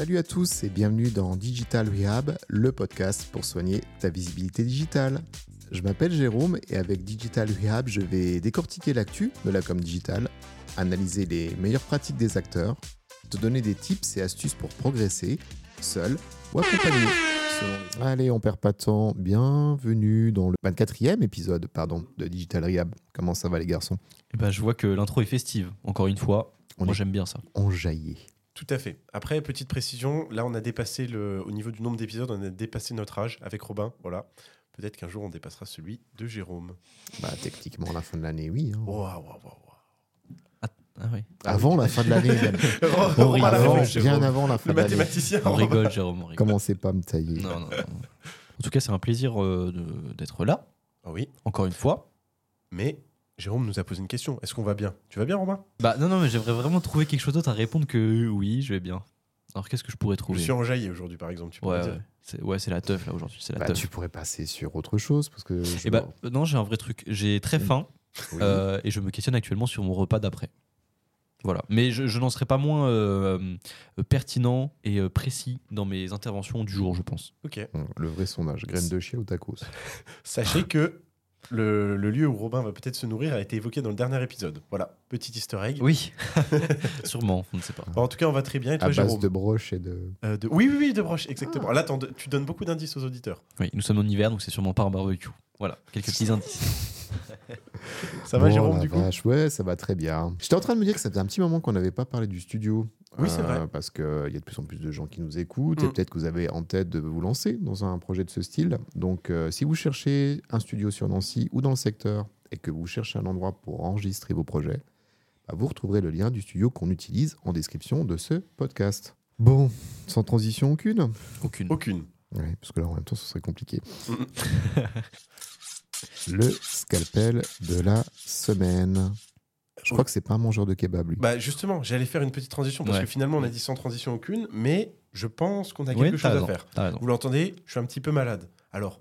Salut à tous et bienvenue dans Digital Rehab, le podcast pour soigner ta visibilité digitale. Je m'appelle Jérôme et avec Digital Rehab, je vais décortiquer l'actu de la com digital, analyser les meilleures pratiques des acteurs, te donner des tips et astuces pour progresser, seul ou accompagné. Allez, on perd pas de temps. Bienvenue dans le 24e épisode pardon, de Digital Rehab. Comment ça va les garçons? Eh ben, je vois que l'intro est festive. Encore une fois, On moi est- j'aime bien ça. On jaillit. Tout à fait. Après, petite précision, là, on a dépassé le, au niveau du nombre d'épisodes, on a dépassé notre âge avec Robin. Voilà. Peut-être qu'un jour, on dépassera celui de Jérôme. Bah, techniquement, la fin de l'année, oui. hein. Waouh, waouh, waouh, waouh. Ah oui. Avant la fin de l'année, même. On Avant, réfléchi. bien avant la fin Le de l'année. mathématicien. On rigole, Jérôme. On rigole. Commencez pas à me tailler. Non, non, non. En tout cas, c'est un plaisir euh, d'être là, Ah oui, encore une fois. mais Jérôme nous a posé une question. Est-ce qu'on va bien? Tu vas bien, Romain Bah non, non, mais j'aimerais vraiment trouver quelque chose d'autre à répondre que oui, je vais bien. Alors qu'est-ce que je pourrais Je trouver suis enjaillé aujourd'hui, par exemple. Tu pourrais Ouais, ouais. C'est ouais, c'est la teuf là aujourd'hui, c'est la Bah, teuf. tu pourrais passer sur autre chose parce que. je Et bah euh, non, j'ai un vrai truc. J'ai très faim Oui. euh, et je me questionne actuellement sur mon repas d'après. Voilà. Mais je, je n'en serai pas moins euh, euh, pertinent et euh, précis dans mes interventions du jour, je pense. Ok. Hum, Le vrai sondage, graines de chien ou tacos? Sachez que le, le lieu où Robin va peut-être se nourrir a été évoqué dans le dernier épisode. Voilà, petit easter egg. Oui, sûrement, on ne sait pas. Bon, en tout cas, on va très bien. Et toi, À base Jérôme de broches et de. Euh, de- Oui, oui, oui, de broche, exactement. Là, t'en- tu donnes beaucoup d'indices aux auditeurs. Oui, nous sommes en hiver, donc c'est sûrement pas un barbecue. Voilà, quelques petits indices. Ça va, Bon, Jérôme, du coup vache, Ouais, ça va très bien. J'étais en train de me dire que ça faisait un petit moment qu'on n'avait pas parlé du studio. Oui, c'est vrai. Parce qu'il y a de plus en plus de gens qui nous écoutent et Mm. peut-être que vous avez en tête de vous lancer dans un projet de ce style. Donc, euh, si vous cherchez un studio sur Nancy ou dans le secteur et que vous cherchez un endroit pour enregistrer vos projets, bah, vous retrouverez le lien du studio qu'on utilise en description de ce podcast. Bon, sans transition aucune? Aucune. Aucune. Ouais, parce que là, en même temps, ce serait compliqué. Le scalpel de la semaine. Je crois que c'est pas un mangeur de kebab, lui. Bah justement, j'allais faire une petite transition parce Ouais. que finalement on a dit sans transition aucune, mais je pense qu'on a quelque chose à faire. Vous l'entendez, je suis un petit peu malade. Alors,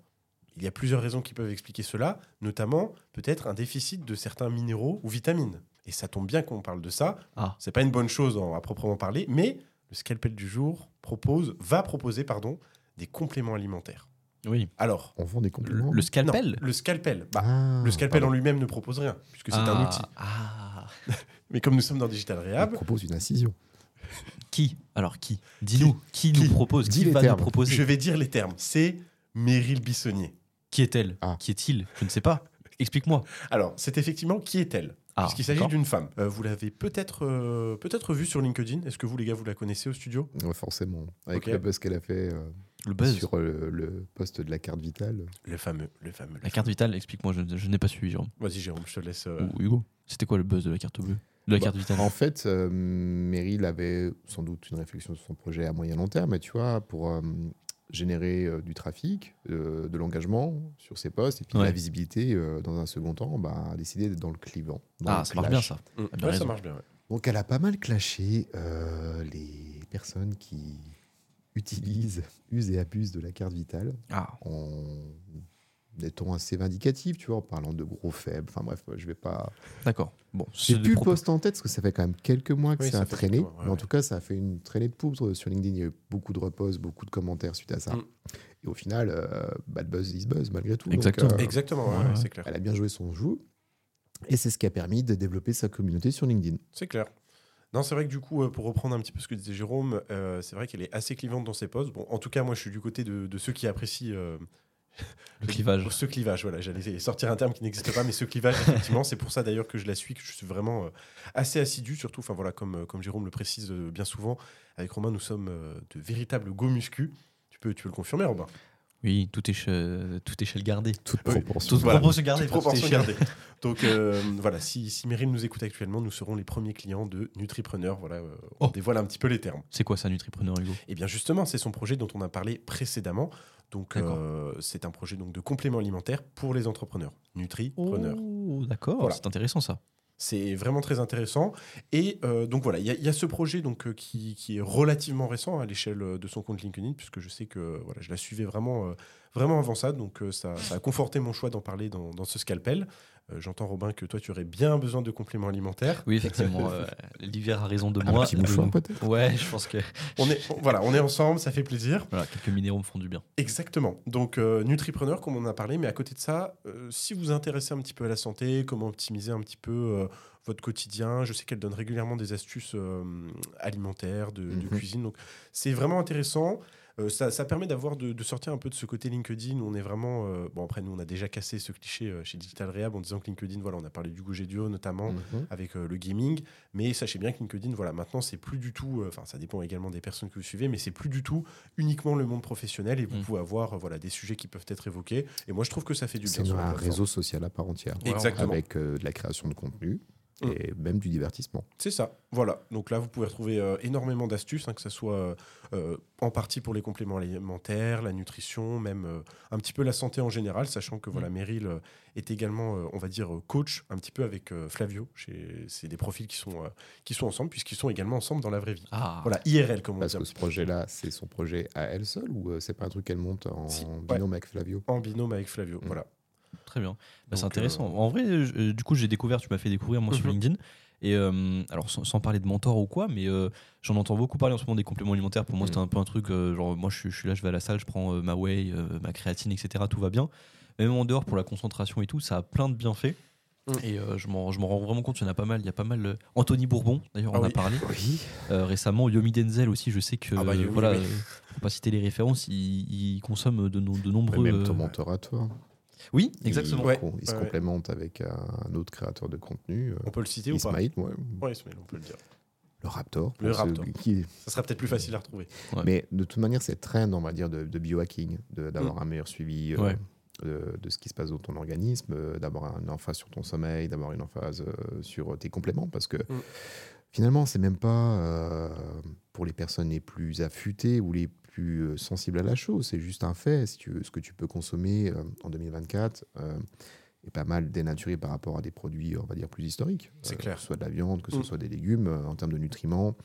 il y a plusieurs raisons qui peuvent expliquer cela, notamment peut-être un déficit de certains minéraux ou vitamines. Et ça tombe bien qu'on parle de ça. Ah. C'est pas une bonne chose à proprement parler, mais le scalpel du jour propose, va proposer pardon, des compléments alimentaires. Oui. Alors, On vend des Le, compliments. le non, scalpel le scalpel. Bah, Ah, le scalpel en lui-même ne propose rien, puisque c'est un Ah, outil. Ah. Mais comme nous sommes dans Digital Il Rehab, propose une incision. Qui? Alors qui? Dis-nous. Qui, nous propose? Dis Qui les va termes. nous proposer? Je vais dire les termes. C'est Meryl Bissonnier. Qui est-elle? Ah. Qui est-il? Je ne sais pas. Explique-moi. Alors, c'est effectivement qui est-elle Ah, Puisqu'il s'agit d'une femme. Euh, vous l'avez peut-être euh, peut-être vue sur LinkedIn. Est-ce que vous, les gars, vous la connaissez au studio? Ouais, forcément. Avec Ok. le buzz qu'elle a fait euh, Le buzz. sur euh, le poste de la carte vitale. Le fameux, le fameux. La carte vitale, explique-moi, je, je n'ai pas suivi, Jérôme. Vas-y, Jérôme, je te laisse. euh, Ou Hugo. C'était quoi le buzz de la carte bleue De la Bah, carte vitale? En fait, euh, Meryl avait sans doute une réflexion sur son projet à moyen long terme, mais tu vois, pour euh, générer euh, du trafic, euh, de l'engagement sur ses postes, et puis de la visibilité euh, dans un second temps, bah, a décidé d'être dans le clivant. dans Ah, le ça marche bien ça. mm, ouais, ça marche bien. ouais. Donc elle a pas mal clashé euh, les personnes qui utilisent, usent et abusent de la carte vitale Ah. en étant assez vindicatif, tu vois, en parlant de gros faibles. Enfin bref, je vais pas. D'accord. Bon, J'ai plus le propos- post en tête parce que ça fait quand même quelques mois que Oui, ça ça a traîné. quelques mois, ouais, mais en tout cas, ça a fait une traînée de poudre sur LinkedIn. Il y a eu beaucoup de repos, beaucoup de commentaires suite à ça. Mm. Et au final, euh, bad buzz is buzz malgré tout. Donc, Exactement. euh, Exactement, ouais, ouais. c'est clair. elle a bien joué son jeu. Et c'est ce qui a permis de développer sa communauté sur LinkedIn. C'est clair. Non, c'est vrai que du coup, euh, pour reprendre un petit peu ce que disait Jérôme, euh, c'est vrai qu'elle est assez clivante dans ses posts. Bon, en tout cas, moi, je suis du côté de, de ceux qui apprécient euh, Le clivage. Ce clivage, voilà, j'allais sortir un terme qui n'existe pas, mais ce clivage, effectivement, c'est pour ça d'ailleurs que je la suis, que je suis vraiment euh, assez assidu, surtout, enfin voilà, comme, comme Jérôme le précise bien souvent, avec Romain, nous sommes de véritables go muscu. Tu peux, tu peux le confirmer, Robin Oui, tout, éche- toute échelle gardée. Toute proportion. Toute Voilà. proportion gardée. Toute proportion échelle. gardée. Donc euh, voilà, si, si Meryl nous écoute actuellement, nous serons les premiers clients de Nutripreneur. Voilà, euh, on Oh. dévoile un petit peu les termes. C'est quoi ça, Nutripreneur, Hugo? Et bien justement, c'est son projet dont on a parlé précédemment. Donc euh, c'est un projet donc de complément alimentaire pour les entrepreneurs. Nutripreneur. Oh, d'accord, Voilà. c'est intéressant ça. C'est vraiment très intéressant. Et euh, donc voilà, il y, a- ce projet donc, euh, qui, qui est relativement récent à l'échelle euh, de son compte LinkedIn, puisque je sais que voilà, je la suivais vraiment vraiment avant ça. Donc ça, a conforté mon choix d'en parler dans ce scalpel. Euh, J'entends Robin que toi tu aurais bien besoin de compléments alimentaires. Oui, effectivement. euh, L'hiver a raison de Un moi. petit mouchoir Euh, peut-être Ouais, je pense que On est, voilà, on est ensemble, ça fait plaisir. voilà, quelques minéraux me font du bien. Exactement. Donc, euh, Nutripreneur, comme on en a parlé, mais à côté de ça, euh, si vous vous intéressez un petit peu à la santé, comment optimiser un petit peu euh, votre quotidien, je sais qu'elle donne régulièrement des astuces euh, alimentaires, de, de Mhm. cuisine. Donc, c'est vraiment intéressant. Euh, ça, ça permet d'avoir de, de sortir un peu de ce côté LinkedIn où on est vraiment. euh, bon, après, nous, on a déjà cassé ce cliché euh, chez Digital Rehab en disant que LinkedIn, voilà, on a parlé du Gouget Duo notamment Mhm. avec euh, le gaming. Mais sachez bien que LinkedIn, voilà, maintenant, c'est plus du tout. euh, Enfin, ça dépend également des personnes que vous suivez, mais c'est plus du tout uniquement le monde professionnel et vous Mm. pouvent avoir euh, voilà, des sujets qui peuvent être évoqués. Et moi, je trouve que ça fait du C'est bien. la un réseau social à part entière. Exactement. Avec euh, de la création de contenu Mm. et même du divertissement. C'est ça, voilà. Donc là, vous pouvez retrouver euh, énormément d'astuces, hein, que ce soit euh, euh, en partie pour les compléments alimentaires, la nutrition, même euh, un petit peu la santé en général, sachant que voilà, Meryl euh, est également, on va dire, coach un petit peu avec Flavio. C'est des profils qui sont, qui sont ensemble, puisqu'ils sont également ensemble dans la vraie vie. Ah, Voilà, IRL, comme on Parce dit. un que ce projet-là, c'est son projet à elle seule ou c'est pas un truc qu'elle monte en Si, binôme avec Flavio? En binôme avec Flavio, Mm. voilà. Très bien. Bah, c'est intéressant. euh, En vrai, je- euh, du coup, j'ai découvert, tu m'as fait découvrir moi sur Mhm. LinkedIn. Et euh, alors, sans, sans parler de mentor ou quoi, mais euh, j'en entends beaucoup parler en ce moment des compléments alimentaires. Pour moi, Mhm. c'est un peu un truc, genre, moi, je, suis- je suis là, je vais à la salle, je prends ma whey, ma créatine, etc. Tout va bien. Même en dehors, pour la concentration et tout, ça a plein de bienfaits. Mhm. Et euh, je m'en rends vraiment compte, il y en a pas mal. Il y a pas mal. euh, Anthony Bourbon, d'ailleurs, Ah on a parlé Oui. euh, récemment. Yomi Denzel aussi, je sais que, Ah bah, Yomi, voilà, oui. pas citer les références, il, il consomme de, no- de nombreux. même euh, ton mentor à toi. Oui, exactement. Ouais. Il, se Ouais, avec un autre créateur de contenu, euh, On peut le citer ou pas Ismail, ouais, Oui, Ismail, on peut le dire. le Raptor. Le Raptor. qui- Ça sera peut-être plus facile à retrouver. Ouais. Mais de toute manière, cette trend, on va dire, de, de biohacking, d'avoir un meilleur suivi euh, Ouais. de, de ce qui se passe dans ton organisme, euh, d'avoir une emphase sur ton sommeil, d'avoir une emphase euh, sur tes compléments, parce que finalement, c'est même pas euh, pour les personnes les plus affûtées ou les plus euh, sensibles à la chose, c'est juste un fait. Si tu veux, ce que tu peux consommer euh, en 2024 euh, est pas mal dénaturé par rapport à des produits, on va dire, plus historiques. C'est Euh, clair. Que ce soit de la viande, que ce Mm. soit des légumes, en termes de nutriments,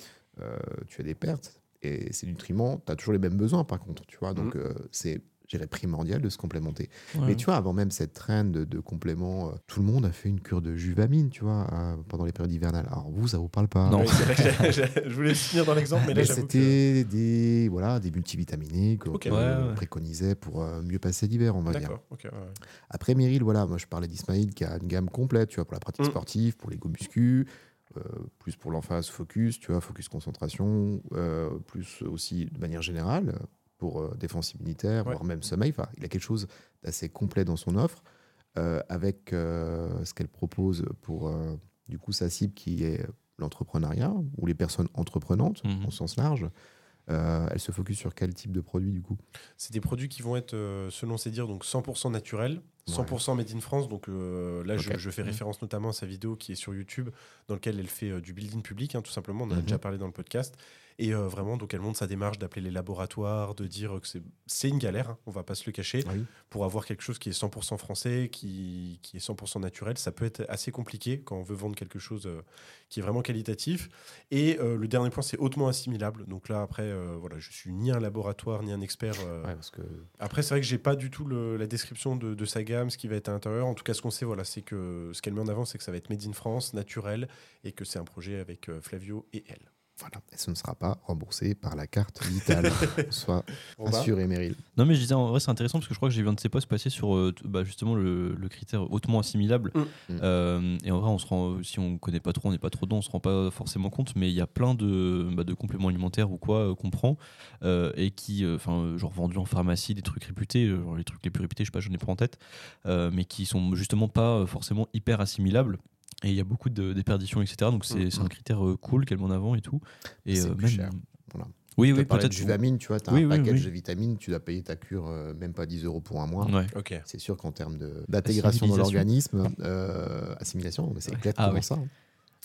tu as des pertes. Et ces nutriments, tu as toujours les mêmes besoins, par contre, tu vois. Donc, Mm. euh, c'est je dirais, primordial de se complémenter. Ouais. Mais tu vois, avant même cette trend de, de compléments, euh, tout le monde a fait une cure de juvamine, tu vois, euh, pendant les périodes hivernales. Alors vous, ça vous parle pas Non. Vrai que je voulais finir dans l'exemple, mais là, Mais que- c'était des, voilà, des multivitaminés qu'on Ok. qu'on Ouais, ouais. préconisait pour euh, mieux passer l'hiver, on va dire. Après Meryl, voilà, moi je parlais d'Ismaïl qui a une gamme complète, tu vois, pour la pratique Mm. sportive, pour les muscu, euh, plus pour l'emphase focus, tu vois, focus concentration, euh, plus aussi de manière générale pour euh, défense immunitaire, Ouais. voire même sommeil. Enfin, il a quelque chose d'assez complet dans son offre, euh, avec euh, ce qu'elle propose pour du coup sa cible qui est l'entrepreneuriat ou les personnes entreprenantes Mhm. au sens large. Euh, elle se focus sur quel type de produit du coup? C'est des produits qui vont être, euh, selon ses dires, donc 100% naturels, 100% made in France. Donc euh, là, je, fais Mhm. référence notamment à sa vidéo qui est sur YouTube, dans laquelle elle fait du building public, hein, tout simplement. On en a Mhm. déjà parlé dans le podcast. Et euh, vraiment, donc elle montre sa démarche d'appeler les laboratoires, de dire que c'est- une galère, hein, on va pas se le cacher. Oui. Pour avoir quelque chose qui est 100% français, qui, qui est 100% naturel, ça peut être assez compliqué quand on veut vendre quelque chose euh, qui est vraiment qualitatif. Et euh, le dernier point, c'est hautement assimilable. Donc là, après, voilà, je suis ni un laboratoire, ni un expert. Ouais, parce que après, c'est vrai que j'ai pas du tout le- la description de, de sa gamme, ce qui va être à l'intérieur. En tout cas, ce qu'on sait, voilà, c'est que ce qu'elle met en avant, c'est que ça va être made in France, naturel, et que c'est un projet avec Flavio et elle. Voilà, et ce ne sera pas remboursé par la carte vitale. Soit assuré, Meryl. Non, mais je disais en vrai, c'est intéressant parce que je crois que j'ai vu un de ses posts passer sur euh, bah, justement le, le critère hautement assimilable. Mm. Mm. Euh, et en vrai, on se rend, si on connaît pas trop, on n'est pas trop dedans, on se rend pas forcément compte, mais il y a plein de, bah, de compléments alimentaires ou quoi euh, qu'on prend euh, et qui, euh, enfin, genre vendus en pharmacie, des trucs réputés, euh, genre les trucs les plus réputés, je sais pas, j'en ai pas en tête, euh, mais qui sont justement pas euh, forcément hyper assimilables. Et il y a beaucoup de déperditions, etc. Donc c'est Mm. c'est un critère euh, cool qu'elle met en avant et tout. Et C'est euh, plus cher. Voilà. Oui, oui, peut-être. Juvamine, tu vois, tu as Oui, un oui, package oui. de vitamines, tu dois payer ta cure euh, même pas 10 euros pour un mois. Ouais. C'est sûr qu'en termes de- d'intégration dans l'organisme, euh, assimilation, mais c'est exactement Ah ça. hein.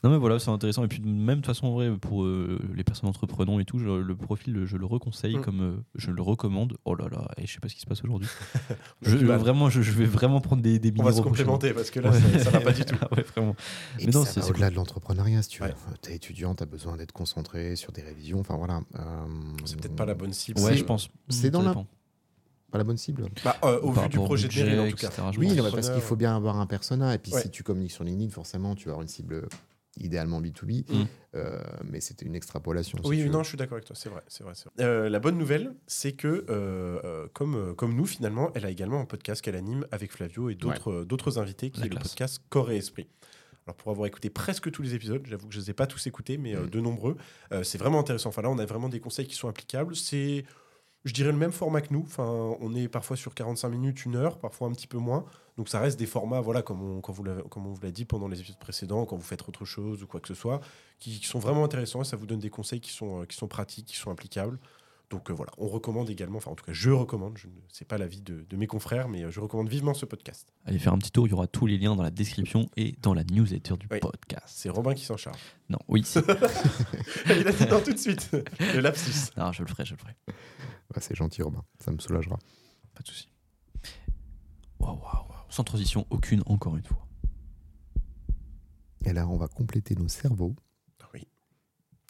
Non mais voilà, c'est intéressant. Et puis même de toute façon, en vrai, pour euh, les personnes entreprenantes et tout, je- le profil, je le reconseille Mm. comme euh, je le recommande. Oh là là, et je sais pas ce qui se passe aujourd'hui. Je, vraiment, je, je vais vraiment prendre des, des On va se complémenter parce que là, Ouais. ça, ça va pas du tout. Ah ouais, vraiment. Et Mais non, c'est- au-delà de l'entrepreneuriat, si tu veux. Ouais. T'es étudiant, t'as besoin d'être concentré sur des révisions. Enfin voilà. Euh, C'est peut-être pas la bonne cible. Ouais, je pense. c'est dans la- pas la bonne cible. Bah, euh, au Par vu du projet de en tout cas. etc., Oui, mais parce qu'il faut bien avoir un persona. Et puis Ouais. si tu communiques sur LinkedIn, forcément, tu vas avoir une cible idéalement B2B. Mm. Euh, mais c'était une extrapolation. si Oui, non, je suis d'accord avec toi, c'est vrai. c'est vrai. Euh, la bonne nouvelle, c'est que, euh, comme, comme nous, finalement, elle a également un podcast qu'elle anime avec Flavio et d'autres d'autres invités, qui La est le podcast Corps et Esprit. Alors, pour avoir écouté presque tous les épisodes, j'avoue que je ne les ai pas tous écoutés, mais euh, Mm. de nombreux, euh, c'est vraiment intéressant. Enfin, là, on a vraiment des conseils qui sont applicables. C'est, je dirais, le même format que nous. Enfin, on est parfois sur 45 minutes, une heure, parfois un petit peu moins. Donc, ça reste des formats, voilà, comme on, comme vous comme on vous l'a dit pendant les épisodes précédents, quand vous faites autre chose ou quoi que ce soit, qui, qui sont vraiment intéressants et ça vous donne des conseils qui sont, euh, qui sont pratiques, qui sont applicables. Donc euh, voilà, on recommande également, enfin en tout cas je recommande, je ne sais pas l'avis de, de mes confrères, mais euh, je recommande vivement ce podcast. Allez faire un petit tour, il y aura tous les liens dans la description et dans la newsletter du Oui. podcast. C'est Robin qui s'en charge. Non, oui, Il a dit non tout de suite, le lapsus. non, je le ferai, je le ferai. Ouais, c'est gentil, Robin. Ça me soulagera. Pas de souci. Waouh, waouh, waouh. Sans transition aucune, encore une fois. Et là, on va compléter nos cerveaux, Oui,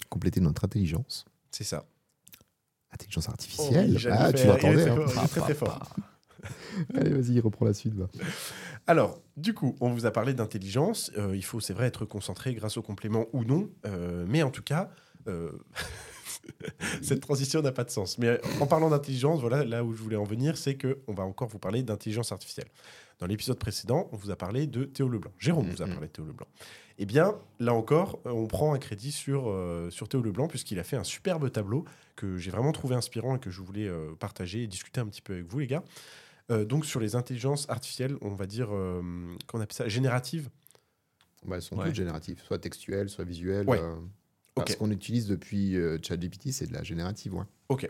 compléter notre intelligence. c'est ça. Intelligence Oh artificielle. oui, ah, tu est hein. très très, fort. Allez, vas-y, reprends la suite. Alors, du coup, on vous a parlé d'intelligence. Euh, il faut, c'est vrai, être concentré grâce au complément ou non. Euh, mais en tout cas, euh, cette transition n'a pas de sens. Mais en parlant d'intelligence, voilà, là où je voulais en venir, c'est que on va encore vous parler d'intelligence artificielle. Dans l'épisode précédent, on vous a parlé de Théo Leblanc. Jérôme vous a Mhm. parlé de Théo Leblanc. Eh bien, là encore, euh, on prend un crédit sur, euh, sur Théo Leblanc, puisqu'il a fait un superbe tableau que j'ai vraiment trouvé inspirant et que je voulais euh, partager et discuter un petit peu avec vous, les gars. Euh, donc, sur les intelligences artificielles, on va dire, euh, qu'on appelle ça, génératives. Bah, elles sont Ouais. toutes génératives, soit textuelles, soit visuelles. Ouais. euh, Ok. Ce qu'on utilise depuis euh, ChatGPT, c'est de la générative. Ouais. Ok.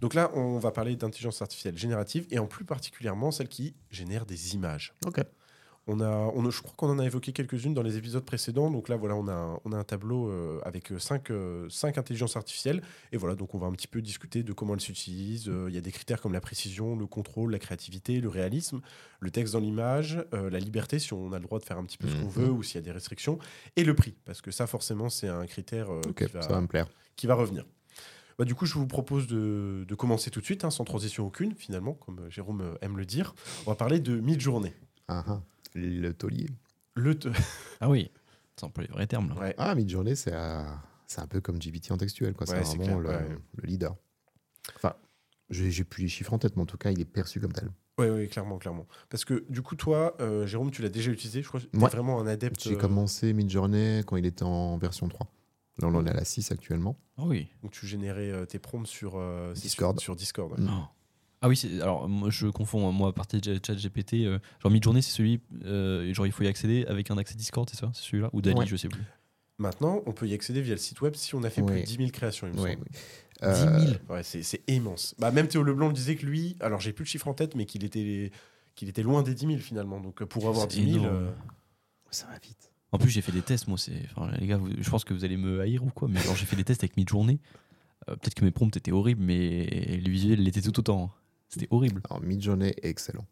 Donc là, on va parler d'intelligence artificielle générative et en plus particulièrement celle qui génère des images. Ok. On a, on je crois qu'on en a évoqué quelques-unes dans les épisodes précédents. Donc là, voilà, on a, un- on a un tableau euh, avec euh, cinq, euh, cinq intelligences artificielles. Et voilà, donc on va un petit peu discuter de comment elles s'utilisent. Euh, Il y a des critères comme la précision, le contrôle, la créativité, le réalisme, le texte dans l'image, la liberté, si on a le droit de faire un petit peu ce qu'on Mhm. veut ou s'il y a des restrictions, et le prix. Parce que ça, forcément, c'est un critère qui, va, ça va me plaire. qui va revenir. Bah, du coup, je vous propose de, de commencer tout de suite, hein, sans transition aucune, finalement, comme euh, Jérôme euh, aime le dire. On va parler de mid-journée. Ah, ah. Le taulier. Le te- Ah oui, c'est un peu les vrais termes là. Ouais. Ah, Midjourney, c'est euh, c'est un peu comme GPT en textuel. quoi. Ouais, c'est c'est vraiment le, clair, ouais. le leader. Enfin, j'ai j'ai plus les chiffres en tête, mais en tout cas, il est perçu comme tel. Oui, oui, clairement, clairement. Parce que du coup, toi, euh, Jérôme, tu l'as déjà utilisé. Je crois que tu es Ouais. vraiment un adepte. J'ai commencé Midjourney quand il était en version 3. Là, on en est à la 6 actuellement. Ah oui. Donc, tu générais euh, tes prompts sur euh, c'est Discord. Sur, sur Discord. ouais. Mm. Ah. Ah oui, alors moi je confonds, moi à partir de ChatGPT, euh, genre mid-journée c'est celui, euh, genre il faut y accéder avec un accès Discord, c'est ça? C'est celui-là? Ou Dali, Ouais. je sais plus. Maintenant, on peut y accéder via le site web si on a fait plus de 10 000 créations, il me Ouais, semble. oui. 10 Euh, 000 Ouais, c'est immense. Bah, même Théo Leblanc le disait que lui, alors j'ai plus le chiffre en tête, mais qu'il était, qu'il était loin des 10 000 finalement. Donc, pour avoir C'est 10 000. énorme. euh, Ça va vite. En plus j'ai fait des tests, moi c'est. Enfin les gars, vous- je pense que vous allez me haïr ou quoi, mais genre j'ai fait des tests avec mid-journée. Euh, Peut-être que mes prompts étaient horribles, mais le visuel l'était tout autant. hein. C'était horrible. Alors, Midjourney est excellent.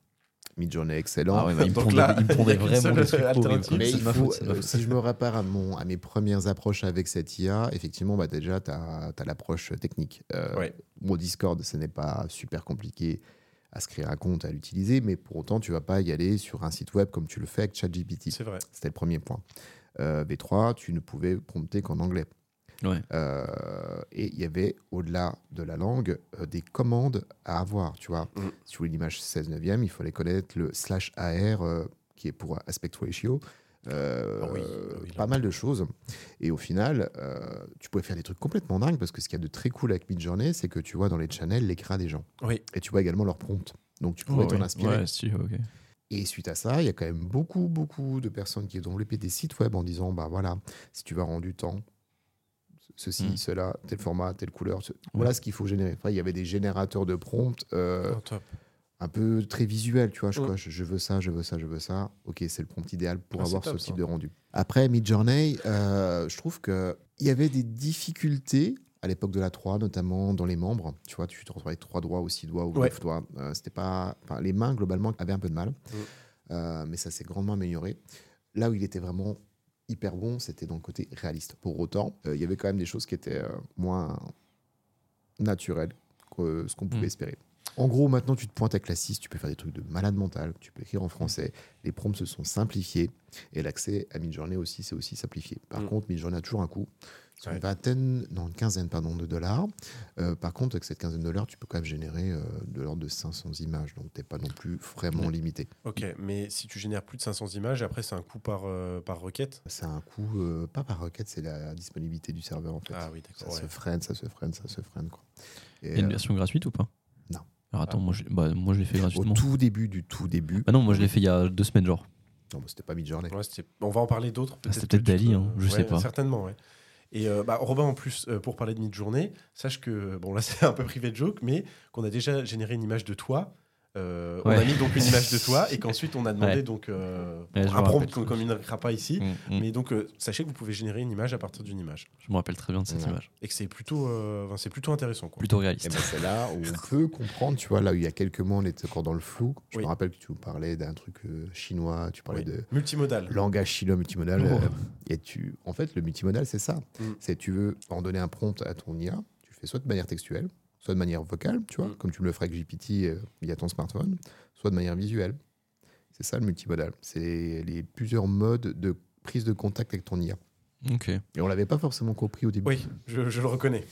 Midjourney est excellent. Ah ouais, bah, il me là, il vraiment des trucs horribles. Mais il faut, faute, euh, si je me répare à, mon, à mes premières approches avec cette IA, effectivement, bah déjà, tu as, l'approche technique. Euh, Ouais. Bon, Discord, ce n'est pas super compliqué à se créer un compte, à l'utiliser, mais pour autant, tu vas pas y aller sur un site web comme tu le fais avec ChatGPT. C'est vrai. C'était le premier point. Euh, V3, tu ne pouvais prompter qu'en anglais. Ouais. Euh, et il y avait, au-delà de la langue, euh, des commandes à avoir. Tu vois, Mm. si tu voulais l'image 16 neuvième, il fallait connaître le slash AR, euh, qui est pour aspect ratio. Euh, Ah oui, ah oui, pas mal de choses. Et au final, euh, tu pouvais faire des trucs complètement dingues parce que ce qu'il y a de très cool avec Midjourney, c'est que tu vois dans les channels l'écran des gens. Oui. Et tu vois également leurs prompts. Donc tu pouvais Oh, t'en inspirer. Ouais, si, ok. Et suite à ça, il y a quand même beaucoup, beaucoup de personnes qui ont développé des sites web en disant bah voilà, si tu vas rendre du temps, ceci, Mm. cela, tel format, telle couleur, ce- voilà ce qu'il faut générer. Enfin, il y avait des générateurs de prompts euh, Oh, top. Un peu très visuels, tu vois. Je, Mm. coche, je veux ça, je veux ça, je veux ça. Ok, c'est le prompt idéal pour Ah, avoir top, ce ça. type de rendu. Après, Midjourney, euh, je trouve qu'il y avait des difficultés à l'époque de la 3, notamment dans les membres. Tu vois, tu te retrouvais avec 3 doigts ou 6 doigts ou Ouais. 9 doigts. Euh, C'était pas... enfin, les mains, globalement, avaient un peu de mal. Mm. Euh, mais ça s'est grandement amélioré. Là où il était vraiment hyper bon, c'était dans le côté réaliste. Pour autant, euh, il y avait quand même des choses qui étaient moins naturelles que ce qu'on pouvait Mm. espérer. En gros, maintenant, tu te pointes avec la 6, tu peux faire des trucs de malade mental, tu peux écrire en français. Les prompts se sont simplifiés et l'accès à Midjourney aussi, c'est aussi simplifié. Par Mm. contre, Midjourney a toujours un coût. C'est Ouais. une vingtaine, non, une quinzaine pardon, de dollars. Euh, par contre, avec cette quinzaine de dollars, tu peux quand même générer euh, de l'ordre de 500 images. Donc, tu n'es pas non plus vraiment Ouais. limité. Ok, mais si tu génères plus de 500 images, après, c'est un coût par, euh, par requête? C'est un coût, euh, pas par requête, c'est la disponibilité du serveur en fait. Ah oui, ça d'accord. se ouais. freine, ça se freine, ça se freine. Quoi. Et, Il y a une euh, version gratuite ou pas? Non. Alors attends, Ah. moi, je, bah, moi je l'ai fait au gratuitement. tout début du tout début, Bah non, moi je l'ai fait il y a deux semaines, genre. non, bah, c'était pas. Ouais, c'était- on va en parler d'autres. Ah, c'était peut-être Dali, hein, je ouais, sais pas. Certainement, ouais. Et euh, bah, Robin, en plus, euh, pour parler de mid-journée, sache que, bon là c'est un peu privé de joke, mais qu'on a déjà généré une image de toi. Euh, On a mis donc une image de toi et qu'ensuite on a demandé Ouais. donc euh, Ouais, un prompt qu'on communiquera pas ici. Mm, mm. Mais donc euh, sachez que vous pouvez générer une image à partir d'une image Je me rappelle très bien de cette Ouais. image. et que c'est plutôt, euh, c'est plutôt intéressant. Quoi. Plutôt réaliste. ben c'est là où on peut comprendre, tu vois, là où il y a quelques mois on était encore dans le flou. Je Oui. me rappelle que tu nous parlais d'un truc euh, chinois, tu parlais Oui. de Multimodal. langage chinois multimodal. Oh. euh, et tu, en fait, le multimodal, c'est ça. Mm. C'est tu veux en donner un prompt à ton IA, tu le fais soit de manière textuelle, soit de manière vocale, tu vois, Mm. comme tu me le ferais avec GPT euh, via ton smartphone, soit de manière visuelle. C'est ça le multimodal. C'est les plusieurs modes de prise de contact avec ton IA. Ok. Et on l'avait pas forcément compris au début. Oui, je, je le reconnais.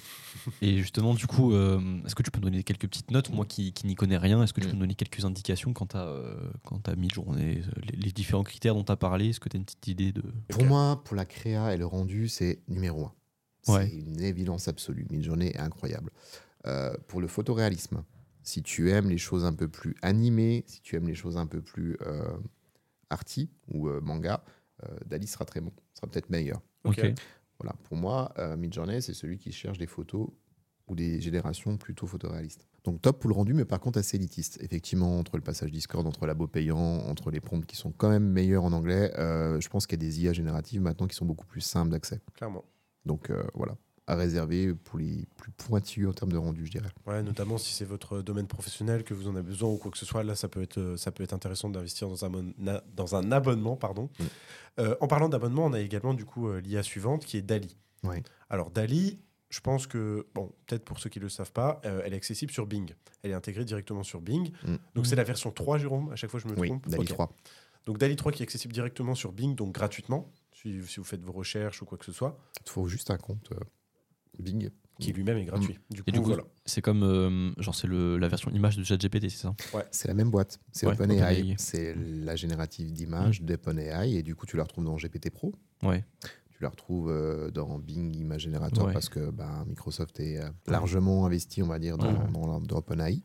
Et justement, du coup, euh, est-ce que tu peux me donner quelques petites notes? Moi qui, qui n'y connais rien, est-ce que tu peux Mm. me donner quelques indications quant à, euh, quant à mi-journée, euh, les, les différents critères dont tu as parlé? Est-ce que tu as une petite idée de. Pour moi, pour la créa et le rendu, c'est numéro un. C'est Ouais. une évidence absolue. Midjourney est incroyable. Euh, pour le photoréalisme, si tu aimes les choses un peu plus animées, si tu aimes les choses un peu plus euh, arty ou euh, manga, euh, Dali sera très bon, sera peut-être meilleur. Ok. Ok. Voilà, pour moi, euh, Midjourney, c'est celui qui cherche des photos ou des générations plutôt photoréalistes. Donc top pour le rendu, mais par contre assez élitiste. Effectivement, entre le passage Discord, entre labo payant, entre les prompts qui sont quand même meilleurs en anglais, euh, je pense qu'il y a des IA génératives maintenant qui sont beaucoup plus simples d'accès. Clairement. Donc euh, voilà, à réserver pour les plus pointus en termes de rendu, je dirais. Ouais, notamment si c'est votre domaine professionnel, que vous en avez besoin ou quoi que ce soit, là, ça peut être, euh, ça peut être intéressant d'investir dans un, dans un abonnement. Pardon. Euh, en parlant d'abonnement, on a également du coup euh, l'IA suivante qui est Dali. Ouais. Alors Dali, je pense que, bon, peut-être pour ceux qui ne le savent pas, euh, elle est accessible sur Bing. Elle est intégrée directement sur Bing. Mm. Donc c'est la version 3, Jérôme, à chaque fois je me Oui, trompe. Dali Ok. 3. Donc Dali 3 qui est accessible directement sur Bing, donc gratuitement, si, si vous faites vos recherches ou quoi que ce soit, Il faut juste un compte euh, Bing. qui lui-même est gratuit. Du coup, Et du coup, voilà. c'est comme. euh, genre, c'est le- la version image de ChatGPT, c'est ça? C'est la même boîte. C'est Ouais, OpenAI. C'est la générative d'images d'OpenAI. Et du coup, tu la retrouves dans GPT Pro. Ouais. Tu la retrouves euh, dans Bing Image Generator Ouais. parce que bah, Microsoft est euh, largement investi, on va dire, dans, Ouais. dans, la- dans OpenAI.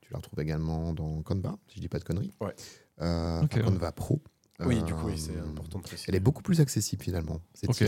Tu la retrouves également dans Canva, si je dis pas de conneries. Ouais. Euh. Canva Pro. Oui, du coup, oui, c'est important de préciser. Elle est beaucoup plus accessible finalement, cette Ok.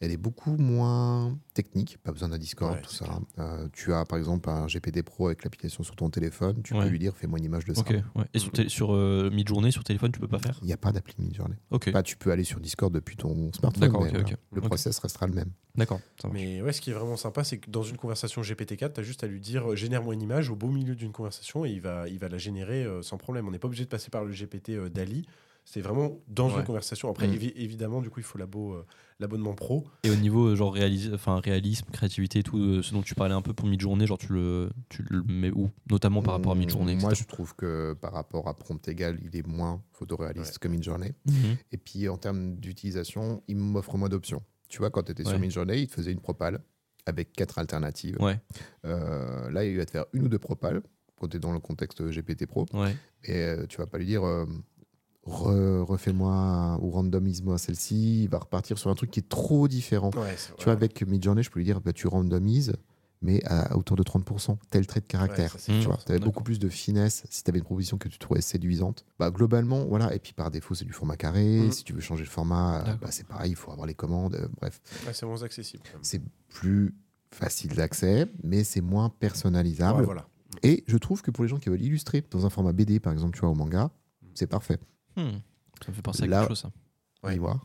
Elle est beaucoup moins technique, pas besoin d'un Discord, Ouais, tout ça. Euh, tu as par exemple un GPT Pro avec l'application sur ton téléphone, tu Ouais. peux lui dire fais-moi une image de ça. Ouais. Et sur, sur euh, mid-journée, sur téléphone, tu peux pas faire? Il n'y a pas d'appli Midjourney. Ok. Bah, tu peux aller sur Discord depuis ton smartphone, D'accord, mais ok. le process restera le même. D'accord. Mais ouais, ce qui est vraiment sympa, c'est que dans une conversation GPT-4, tu as juste à lui dire euh, génère-moi une image au beau milieu d'une conversation et il va, il va la générer euh, sans problème. On n'est pas obligé de passer par le GPT euh, Dali. C'est vraiment dans Ouais. une conversation. Après, Mm. évi- évidemment, du coup, il faut l'abo, euh, l'abonnement pro. Et au niveau euh, genre réalis- enfin, réalisme, créativité et tout, euh, ce dont tu parlais un peu pour mid-journée, genre tu le, tu le mets où? Notamment par rapport à mid-journée. Moi, etc. je trouve que par rapport à prompt égal, il est moins photoréaliste Ouais. que Midjourney. Mhm. Et puis en termes d'utilisation, il m'offre moins d'options. Tu vois, quand tu étais sur Ouais. Midjourney, il te faisait une propale avec quatre alternatives. Ouais, Euh, là, il va te faire une ou deux propales quand tu es dans le contexte GPT Pro. ouais. Et euh, tu vas pas lui dire euh, re- refais-moi ou randomise-moi celle-ci. Il va repartir sur un truc qui est trop différent. Ouais, Tu vois, avec Midjourney, je peux lui dire bah, tu randomises, mais à, hauteur de 30%, tel trait de caractère. Ouais, ça, c'est Mm. Tu vois, avais beaucoup plus de finesse si tu avais une proposition que tu trouvais séduisante. Bah, globalement, voilà. Et puis par défaut, c'est du format carré. Mhm. Si tu veux changer le format, euh, bah, c'est pareil, il faut avoir les commandes. euh, bref, Ouais, c'est moins accessible. c'est plus facile d'accès, mais c'est moins personnalisable. Voilà. Et je trouve que pour les gens qui veulent illustrer dans un format BD, par exemple, tu vois, au manga, c'est parfait. Hmm. Ça me fait penser à Là- quelque chose, ça. Ouais. Y voir.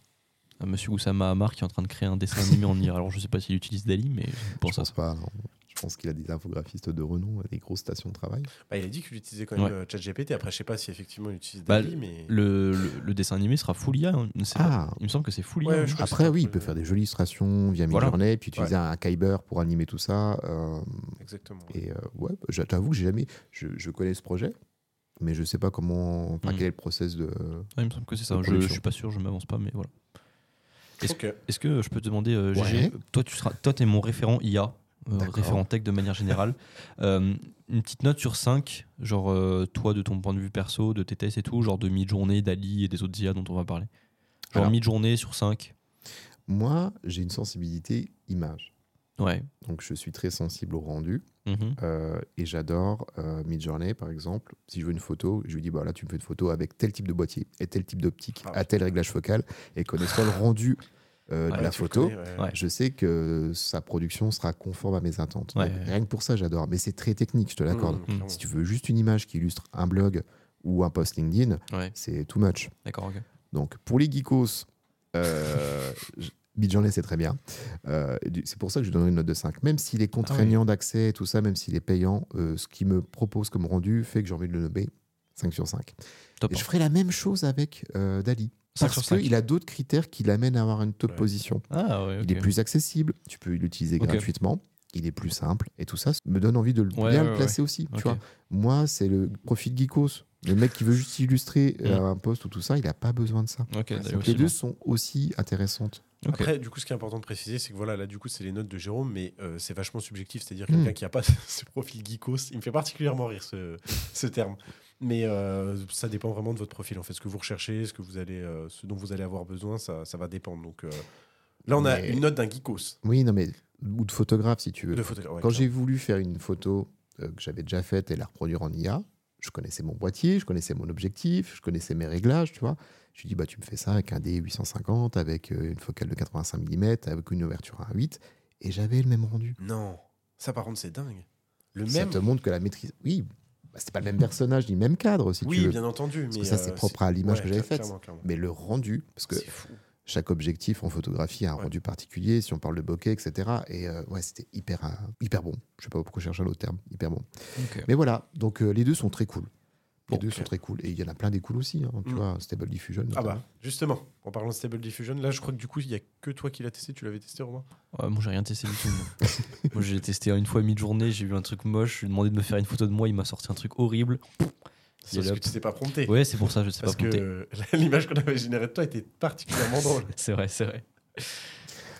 À Monsieur Oussama Hamar qui est en train de créer un dessin animé en IR. Alors je sais pas s'il utilise Dali, mais je pense Je pense ça. pas. non. Je pense qu'il a des infographistes de renom, des grosses stations de travail. Bah, il a dit qu'il utilisait quand même Ouais. euh, ChatGPT. Après, je sais pas si effectivement il utilise Bah, Dali, mais. Le, le, le dessin animé sera full IA. hein. Ah. pas- il me semble que c'est full Ouais, IA. hein. Après, un oui, il peu- peut faire des jolies illustrations via Voilà. Midjourney, puis utiliser un Kyber pour animer tout ça. euh, Exactement. et euh, ouais, bah, je t'avoue que j'ai jamais. Je, je connais ce projet, mais je sais pas comment. Enfin, Mm. quel est le process de. Ouais, il me semble que c'est ça. Je, je suis pas sûr, je m'avance pas, mais voilà. Est-ce Ok. Est-ce que je peux te demander, euh, Ouais. Toi, tu seras, toi, es mon référent IA, euh, référent tech de manière générale. Euh, une petite note sur 5, genre euh, toi, de ton point de vue perso, de tes tests et tout, genre de mid-journée, d'Ali et des autres IA dont on va parler. Genre mid-journée sur 5. Moi, j'ai une sensibilité image. Ouais. Donc, je suis très sensible au rendu. Mhm. euh, et j'adore euh, Midjourney, par exemple. Si je veux une photo, je lui dis bah, là, tu me fais une photo avec tel type de boîtier et tel type d'optique, Ah, à tel réglage focal, et connaissant le rendu euh, Ouais, de la photo. connais, ouais. Ouais. Je sais que sa production sera conforme à mes attentes. Ouais. Donc, rien que pour ça, j'adore. Mais c'est très technique, je te l'accorde. Mmh. Si tu veux juste une image qui illustre un blog ou un post LinkedIn, Ouais, c'est too much. d'accord, ok. Donc, pour les geekos, euh, Midjourney, c'est très bien. Euh, c'est pour ça que je donnerai une note de 5. Même s'il est contraignant d'accès et tout ça, même s'il est payant, euh, ce qu'il me propose comme rendu fait que j'ai envie de le nommer 5 sur 5. Top. Et je ferai la même chose avec euh, Dali. 5 Parce sur 5. qu'il a d'autres critères qui l'amènent à avoir une top Ouais. position. Ah ouais. Il est plus accessible, tu peux l'utiliser gratuitement, il est plus simple, et tout ça me donne envie de le- Ouais, bien ouais, le placer aussi. Tu vois. Moi, c'est le profil geekos. Le mec qui veut juste illustrer euh, Mm. un post ou tout ça, il n'a pas besoin de ça. Donc les deux sont aussi intéressantes. Après, du coup, ce qui est important de préciser, c'est que voilà, là, du coup, c'est les notes de Jérôme, mais euh, c'est vachement subjectif. C'est-à-dire Mm. quelqu'un qui n'a pas ce profil geekos. Il me fait particulièrement rire ce, ce terme. Mais euh, ça dépend vraiment de votre profil. En fait, ce que vous recherchez, ce que vous allez, euh, ce dont vous allez avoir besoin, ça, ça va dépendre. Donc euh, là, on a une note d'un geekos Oui, non, mais ou de photographe si tu veux. de photographe. Ouais, Quand j'ai voulu faire une photo euh, que j'avais déjà faite et la reproduire en IA, je connaissais mon boîtier, je connaissais mon objectif, je connaissais mes réglages, tu vois. Je lui dis, bah, tu me fais ça avec un D850, avec euh, une focale de 85 mm, avec une ouverture à 1.8, et j'avais le même rendu. Non, ça par contre, c'est dingue. Le Ça même. te montre que la maîtrise. Oui, bah, c'était pas le même personnage ni le même cadre, si tu oui, veux. bien entendu. Parce mais que ça, c'est euh, propre à l'image ouais, que j'avais faite. Mais le rendu, parce que C'est fou. Chaque objectif en photographie a un Ouais. rendu particulier, si on parle de bokeh, etc. Et euh, ouais, c'était hyper, euh, hyper bon. Je sais pas pourquoi chercher un autre terme, hyper bon. Mais voilà, donc euh, les deux sont très cool. Les deux sont très cool. Et il y en a plein des cools aussi, hein, tu Mm. vois, Stable Diffusion. Ah bah, justement, en parlant de Stable Diffusion, là, je crois que du coup, il n'y a que toi qui l'as testé. Tu l'avais testé, Romain? Ouais, moi, j'ai rien testé du tout. moi. moi, j'ai testé une fois mi-journée, j'ai vu un truc moche, je lui ai demandé de me faire une photo de moi, il m'a sorti un truc horrible. C'est parce que tu t'es pas prompté. Ouais, c'est pour ça, je sais Parce pas compter. que l'image qu'on avait générée de toi était particulièrement drôle. C'est vrai, c'est vrai.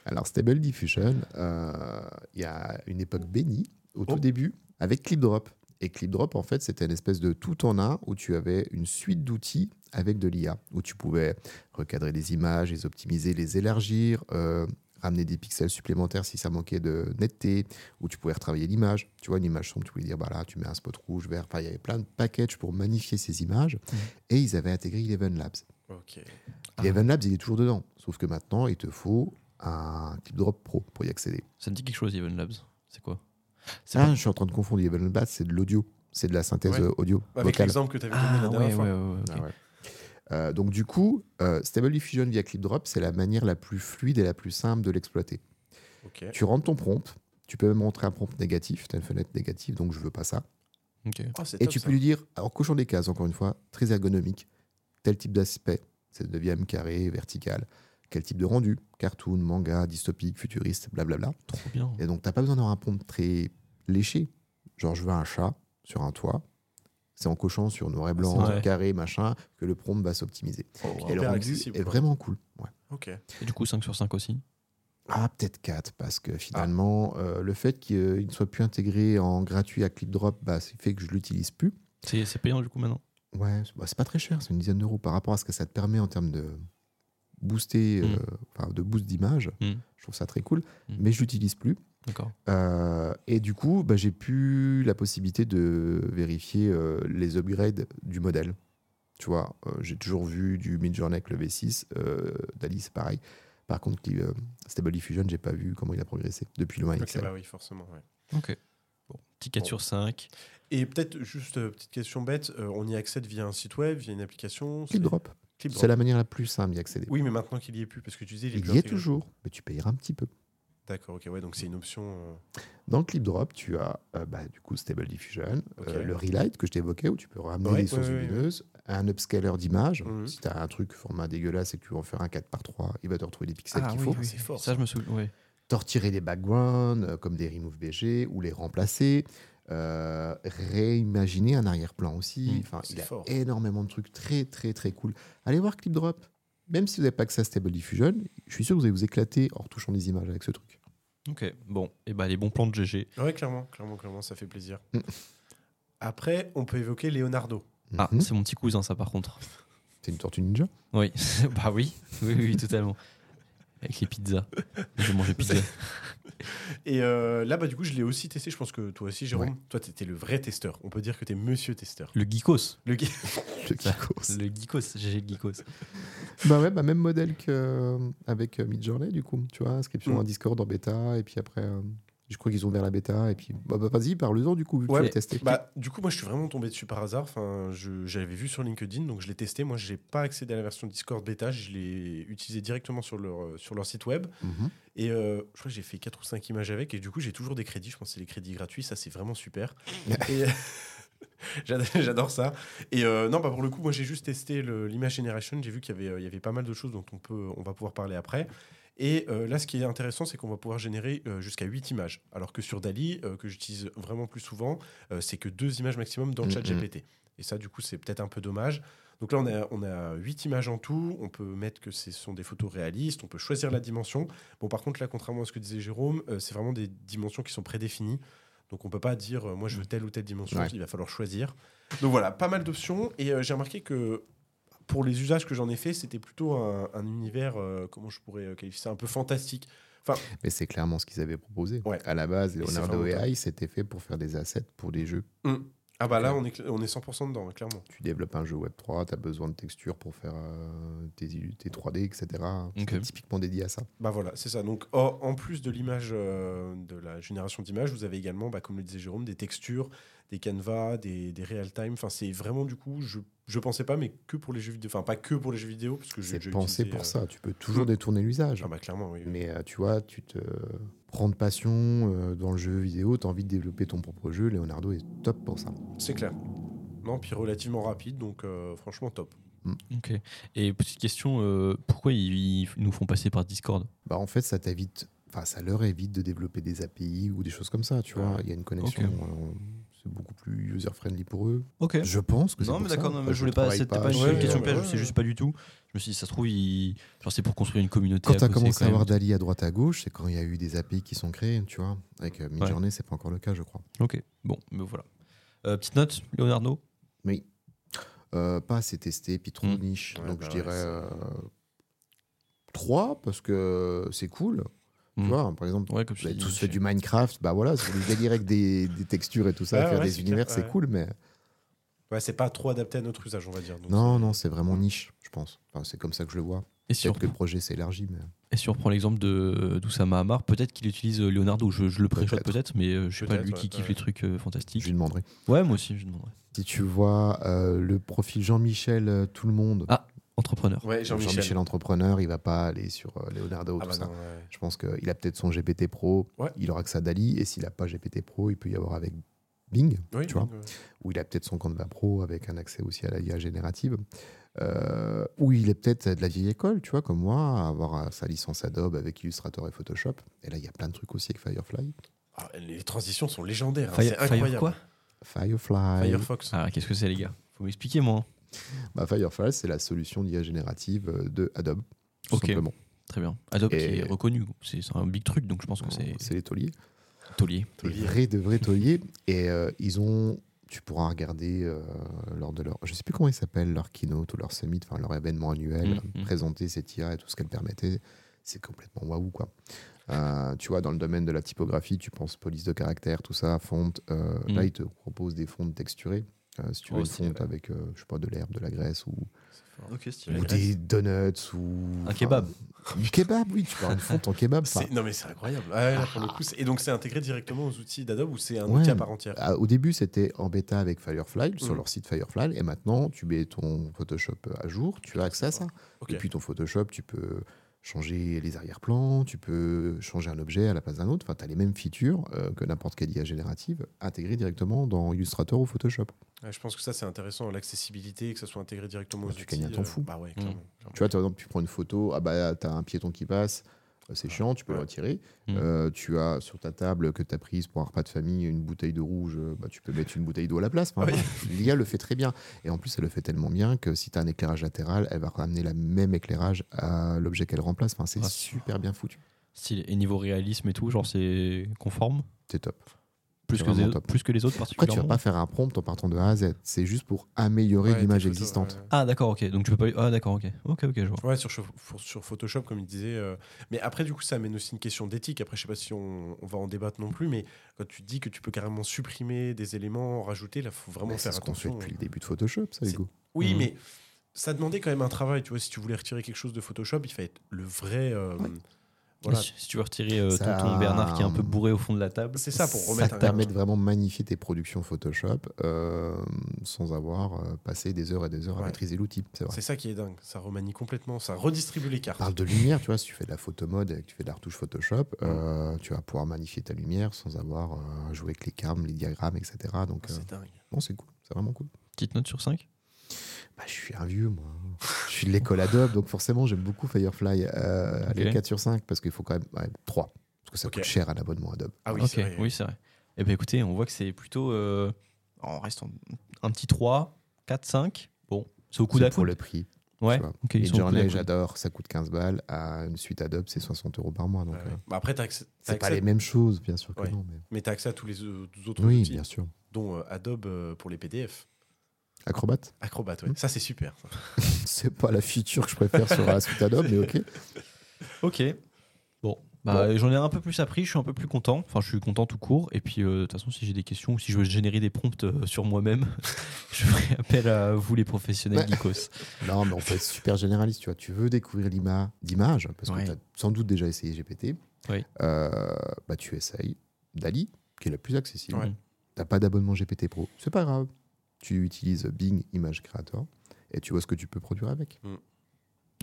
Alors, Stable Diffusion, euh, il y a une époque bénie, au Oh. tout début, avec ClipDrop. Et ClipDrop, en fait, c'était une espèce de tout en un où tu avais une suite d'outils avec de l'IA, où tu pouvais recadrer des images, les optimiser, les élargir, euh, ramener des pixels supplémentaires si ça manquait de netteté, où tu pouvais retravailler l'image. Tu vois, une image sombre, tu pouvais dire, bah là, tu mets un spot rouge, vert. Enfin, il y avait plein de packages pour magnifier ces images. Et ils avaient intégré Eleven Labs. Ok. Ah. Eleven Labs, il est toujours dedans. Sauf que maintenant, il te faut un ClipDrop Pro pour y accéder. Ça me dit quelque chose, Even Labs. C'est quoi? Ah, pas- je suis en train de confondre Eleven Labs, c'est de l'audio. C'est de la synthèse Ouais. audio. Avec vocale. l'exemple que tu avais donné Ah, la ouais, dernière ouais, fois. ouais, ouais, ok. Ah ouais. Euh, donc du coup, euh, Stable Diffusion via ClipDrop, c'est la manière la plus fluide et la plus simple de l'exploiter. Tu rentres ton prompt, tu peux même rentrer un prompt négatif, tu as une fenêtre négative, donc je veux pas ça. Ah, Et top, tu ça. peux lui dire, en cochant des cases, encore une fois, très ergonomique, tel type d'aspect, c'est 9 carré, vertical, quel type de rendu, cartoon, manga, dystopique, futuriste, blablabla. Trop bien. Et donc, t'as pas besoin d'avoir un prompt très léché. Genre, je veux un chat sur un toit. C'est en cochant sur noir et blanc, Ouais. carré, machin, que le prompt va s'optimiser. Oh, Et le rendu est vraiment cool. Ouais. Ok. Et du coup, 5 sur 5 aussi? Ah, peut-être 4, parce que Ah. finalement, euh, le fait qu'il ne soit plus intégré en gratuit à ClipDrop, bah, ça fait que je l'utilise plus. C'est c'est payant du coup maintenant? Ouais, c'est bah, c'est pas très cher, c'est une dizaine d'euros par rapport à ce que ça te permet en termes de booster, Mm. euh, enfin, de boost d'image. Mm. Je trouve ça très cool, Mm. mais je l'utilise plus. Euh, et du coup, bah, j'ai plus la possibilité de vérifier euh, les upgrades du modèle. Tu vois, euh, j'ai toujours vu du Midjourney avec le V6, euh, Dali c'est pareil. Par contre, euh, Stable Diffusion, j'ai pas vu comment il a progressé depuis le 1 Ok, XL. bah oui, forcément. ouais. Ok. Bon, petit 4 Bon. sur 5. Et peut-être juste euh, petite question bête, euh, on y accède via un site web, via une application. ClipDrop, Clipdrop. c'est la manière la plus simple d'y accéder. Oui, mais maintenant qu'il y est plus, parce que tu disais, il il y est toujours, mais tu payeras un petit peu. D'accord, ok, ouais, donc c'est une option. euh, Dans ClipDrop, tu as euh, bah, du coup Stable Diffusion, euh, le Relight que je t'évoquais, où tu peux ramener Ouais, des ouais, sources ouais, ouais. lumineuses, un upscaler d'image. Mhm. Si tu as un truc format dégueulasse et que tu veux en faire un 4 par 3 il va te retrouver les pixels qu'il faut. oui. c'est fort, Ça, je me souviens. Ouais. Te retirer des backgrounds euh, comme des remove BG ou les remplacer. Euh, réimaginer un arrière-plan aussi. Mhm, Enfin, il a fort. énormément de trucs très très très cool. Allez voir ClipDrop. Même si vous n'avez pas accès à Stable Diffusion, je suis sûr que vous allez vous éclater en retouchant des images avec ce truc. Ok, bon. Et bah, les bons plans de GG. Ouais, clairement, clairement, clairement, ça fait plaisir. Mm. Après, on peut évoquer Leonardo. Ah, Mhm. c'est mon petit cousin, ça, par contre. C'est une tortue ninja? Oui, bah. Oui, oui, oui, totalement. Avec les pizzas. J'ai mangé pizza. Et euh, là, bah, du coup, je l'ai aussi testé. Je pense que toi aussi, Jérôme. Ouais. Toi, tu étais le vrai testeur. On peut dire que tu es monsieur testeur. Le geekos. Le Le Kikos. Le geekos. GG geekos. Bah ouais, bah même modèle qu'avec Midjourney, du coup. Tu vois, inscription Mm. à Discord en bêta, et puis après, euh, je crois qu'ils ont ouvert la bêta, et puis bah, bah, vas-y, parle-en du coup, vu que Ouais, tu testé. Bah, du coup, moi, je suis vraiment tombé dessus par hasard. Enfin, j'avais vu sur LinkedIn, donc je l'ai testé. Moi, je n'ai pas accédé à la version Discord bêta. Je l'ai utilisé directement sur leur, euh, sur leur site web. Mhm. Et euh, je crois que j'ai fait 4 ou 5 images avec. Et du coup, j'ai toujours des crédits. Je pense que c'est les crédits gratuits. Ça, c'est vraiment super. Et- J'adore ça. Et euh, non, bah pour le coup, moi j'ai juste testé l'image generation. J'ai vu qu'il y avait, euh, il y avait pas mal de choses dont on, peut, on va pouvoir parler après. Et euh, là, ce qui est intéressant, c'est qu'on va pouvoir générer euh, jusqu'à 8 images. Alors que sur Dali, euh, que j'utilise vraiment plus souvent, c'est que deux images maximum dans le chat Mhm. GPT. Et ça, du coup, c'est peut-être un peu dommage. Donc là, on a, on a 8 images en tout. On peut mettre que ce sont des photos réalistes. On peut choisir la dimension. Bon, par contre, là, contrairement à ce que disait Jérôme, euh, c'est vraiment des dimensions qui sont prédéfinies. Donc on peut pas dire, euh, moi, je veux telle ou telle dimension. Ouais. Il va falloir choisir. Donc voilà, pas mal d'options. Et euh, j'ai remarqué que pour les usages que j'en ai fait, c'était plutôt un, un univers, euh, comment je pourrais euh, qualifier ça, un peu fantastique. Mais c'est clairement ce qu'ils avaient proposé. Ouais. À la base, Leonardo AI, c'était fait pour faire des assets pour des jeux. Ah bah là, on est, on est 100% dedans, hein, clairement. Tu développes un jeu Web3, tu as besoin de textures pour faire euh, tes, tes 3D, etc. Ok. C'est typiquement dédié à ça. Bah voilà, c'est ça. Donc en, en plus de l'image, euh, de la génération d'images, vous avez également, bah, comme le disait Jérôme, des textures, des canevas, des, des real-time. Enfin, c'est vraiment du coup, je, je pensais pas, mais que pour les jeux vidéo. Enfin, pas que pour les jeux vidéo, parce que j'ai pensé pour euh, ça. Tu peux toujours Mm. détourner l'usage. Ah bah clairement, oui. Mais euh, tu vois, tu te prends de passion euh, dans le jeu vidéo, tu as envie de développer ton propre jeu. Leonardo est top pour ça. C'est clair. Non, puis relativement rapide, donc euh, franchement top. Ok. Et petite question, euh, pourquoi ils, ils nous font passer par Discord? Bah, en fait, ça t'évite, enfin, ça leur évite de développer des API ou des choses comme ça. Tu vois, il y a une connexion. Euh, c'est beaucoup plus user-friendly pour eux. Ok. Je pense que c'est Non, pour mais d'accord, Enfin, je voulais pas. C'était pas, une question ouais, piège, ouais, je juste pas du tout. Je me suis dit, ça se trouve, c'est pour construire une communauté. Quand tu as commencé à avoir. Dali à droite à gauche, c'est quand il y a eu des API qui sont créés, tu vois. Avec euh, Midjourney, c'est pas encore le cas, je crois. Ok, bon, mais voilà. Euh, petite note, Leonardo? Oui. Euh, pas assez testé, puis trop Mm. niche. Ouais, Donc bah je dirais c'est- euh, 3 parce que c'est cool. Tu Mm. vois, par exemple, Ouais, comme je dis, tous je- fait du Minecraft, bah voilà, c'est du délire avec des, des textures et tout ça, Ouais, faire ouais, des univers, clair, c'est ouais. cool, mais Ouais, c'est pas trop adapté à notre usage, on va dire. donc non, c'est- non, c'est vraiment niche, je pense. Enfin, c'est comme ça que je le vois. Et si, on, que le projet s'est élargi, mais et si on reprend l'exemple de d'Oussama Hamar, peut-être qu'il utilise euh, Leonardo. Je, je le préchote Peut-être. peut-être, mais euh, je sais pas lui qui ouais, kiffe ouais. les trucs euh, je fantastiques. lui demanderai. Ouais, moi aussi, je demanderais. Si tu vois euh, le profil Jean-Michel euh, Tout le monde, Ah, Entrepreneur. Ouais, Jean-Michel Jean-Michel. entrepreneur, il va pas aller sur euh, Leonardo, Ah tout bah ça. non, ouais. Je pense qu'il a peut-être son GPT Pro, Ouais. il aura que ça Dali, et s'il n'a pas GPT Pro, il peut y avoir avec Bing, Oui, tu vois, ou il a peut-être son Canva Pro avec un accès aussi à la IA générative, euh, ou il est peut-être de la vieille école, tu vois, comme moi, avoir euh, sa licence Adobe avec Illustrator et Photoshop. Et là, il y a plein de trucs aussi avec Firefly. ah, les transitions sont légendaires. hein, Fire- c'est incroyable. Fire quoi? Firefly. Firefox. Ah, qu'est-ce que c'est, les gars? Faut m'expliquer, moi. Bah, Firefly, c'est la solution d'IA générative euh, de Adobe, tout Ok. simplement. Très bien. Adobe Et- qui est reconnu. C'est un big truc, donc je pense que c'est C'est les tauliers. taulier. Des Taulier. vrais, de vrais tauliers. Et euh, ils ont, tu pourras regarder euh, lors de leur, je sais plus comment ils s'appellent, leur keynote ou leur summit, enfin leur événement annuel, Mm, mm. présenter cette IA et tout ce qu'elle permettait. C'est complètement waouh, quoi. Euh, tu vois, dans le domaine de la typographie, tu penses police de caractère, tout ça, fonte. Mm. Là, ils te proposent des fontes texturées. Euh, si tu veux une fonte avec, euh, je sais pas, de l'herbe, de la graisse ou, des donuts ou Un kebab. Du kebab, oui, tu peux avoir une fonte en kebab. Non mais c'est incroyable. Ah ouais, là, pour le coup, c'est- et donc c'est intégré directement aux outils d'Adobe ou c'est un Ouais. outil à part entière? Ah, Au début, c'était en bêta avec Firefly, sur Mhm. leur site Firefly, et maintenant, tu mets ton Photoshop à jour, tu as accès à ça. Et puis ton Photoshop, tu peux changer les arrière-plans, tu peux changer un objet à la place d'un autre. Enfin, tu as les mêmes features euh, que n'importe quelle IA générative intégrées directement dans Illustrator ou Photoshop. Ouais, je pense que ça, c'est intéressant, l'accessibilité, que ça soit intégré directement Ouais, aux tu outils, gagnes un temps euh, fou. Bah ouais, clairement. clairement. Tu vois, par exemple, tu prends une photo, ah bah, tu as un piéton qui passe, euh, c'est chiant, tu peux le retirer. Mm. Euh, tu as sur ta table que tu as prise pour un repas de famille une bouteille de rouge, euh, bah, tu peux mettre une bouteille d'eau à la place. Enfin, Oui. voilà. L'IA le fait très bien. Et en plus, elle le fait tellement bien que si tu as un éclairage latéral, elle va ramener le même éclairage à l'objet qu'elle remplace. Enfin, c'est Ah, super bien foutu. Style, et niveau réalisme et tout, genre c'est conforme? C'est top. Plus C'est que, les plus que les autres Après, tu vas pas faire un prompt en partant de A à Z. C'est juste pour améliorer Ouais, l'image existante. ouais. Ah d'accord, ok. Donc tu peux pas. Ah d'accord, ok. Ok, ok, je vois. Ouais, sur, Photoshop, comme il disait. euh, Mais après, du coup, ça amène aussi une question d'éthique. Après, je sais pas si on, on va en débattre non plus, mais quand tu dis que tu peux carrément supprimer des éléments, rajouter, là, il faut vraiment Mais C'est faire ce qu'on fait depuis le début de Photoshop, ça, C'est- Hugo. Oui, Mhm. mais ça demandait quand même un travail. Tu vois, si tu voulais retirer quelque chose de Photoshop, il fallait être le vrai. euh, Ouais. Voilà. Si tu veux retirer euh, Ça- tonton Bernard qui est un peu bourré au fond de la table. C'est ça, pour Ça remettre te permet de vraiment magnifier tes productions Photoshop euh, sans avoir euh, passé des heures et des heures à maîtriser l'outil. C'est ça qui est dingue. Ça remanie complètement. Ça redistribue les cartes. parle de lumière, tu vois, si tu fais de la photo mode et que tu fais de la retouche Photoshop, euh, tu vas pouvoir magnifier ta lumière sans avoir euh, joué avec les carmes, les diagrammes, etc. Donc, euh, C'est dingue. non, c'est cool, c'est vraiment cool. Petite note sur 5 Bah, je suis un vieux, moi. je suis de l'école Adobe, donc forcément, j'aime beaucoup Firefly. Euh, Allez, Ok. 4 sur 5, parce qu'il faut quand même. Ouais, 3. Parce que ça Ok. coûte cher un abonnement Adobe. Ah oui, Ok, c'est vrai. oui, c'est vrai. Eh ben écoutez, on voit que c'est plutôt. euh, on reste en- un petit 3, 4, 5. Bon, c'est au coup C'est d'à pour le prix. Ouais, tu vois. ok, ils Et sont au coude à Journey, coude. j'adore, ça coûte 15 balles. À une suite Adobe, c'est 60 euros par mois. Donc, Ouais, euh. Bah après, t'as accès, t'as c'est pas accès- les mêmes choses, bien sûr que Ouais. non. Mais... mais t'as accès à tous les euh, autres Oui, outils, bien sûr. dont euh, Adobe euh, pour les PDF. Acrobat, Acrobat, ouais. Mm. Ça, c'est super. c'est pas la feature que je préfère sur la suite Adobe, mais ok. Ok. Bon, bah, j'en ai un peu plus appris, je suis un peu plus content. Enfin, je suis content tout court. Et puis, euh, de toute façon, si j'ai des questions ou si je veux générer des prompts euh, sur moi-même, je ferai appel à vous, les professionnels Ouais. geekos. Non, mais on peut être super généraliste. Tu vois, tu veux découvrir l'IMA d'image, parce Ouais. que tu as sans doute déjà essayé GPT. Oui. Euh, bah, tu essayes Dali, qui est la plus accessible. Ouais. T'as pas d'abonnement GPT Pro, c'est pas grave. Tu utilises Bing Image Creator et tu vois ce que tu peux produire avec.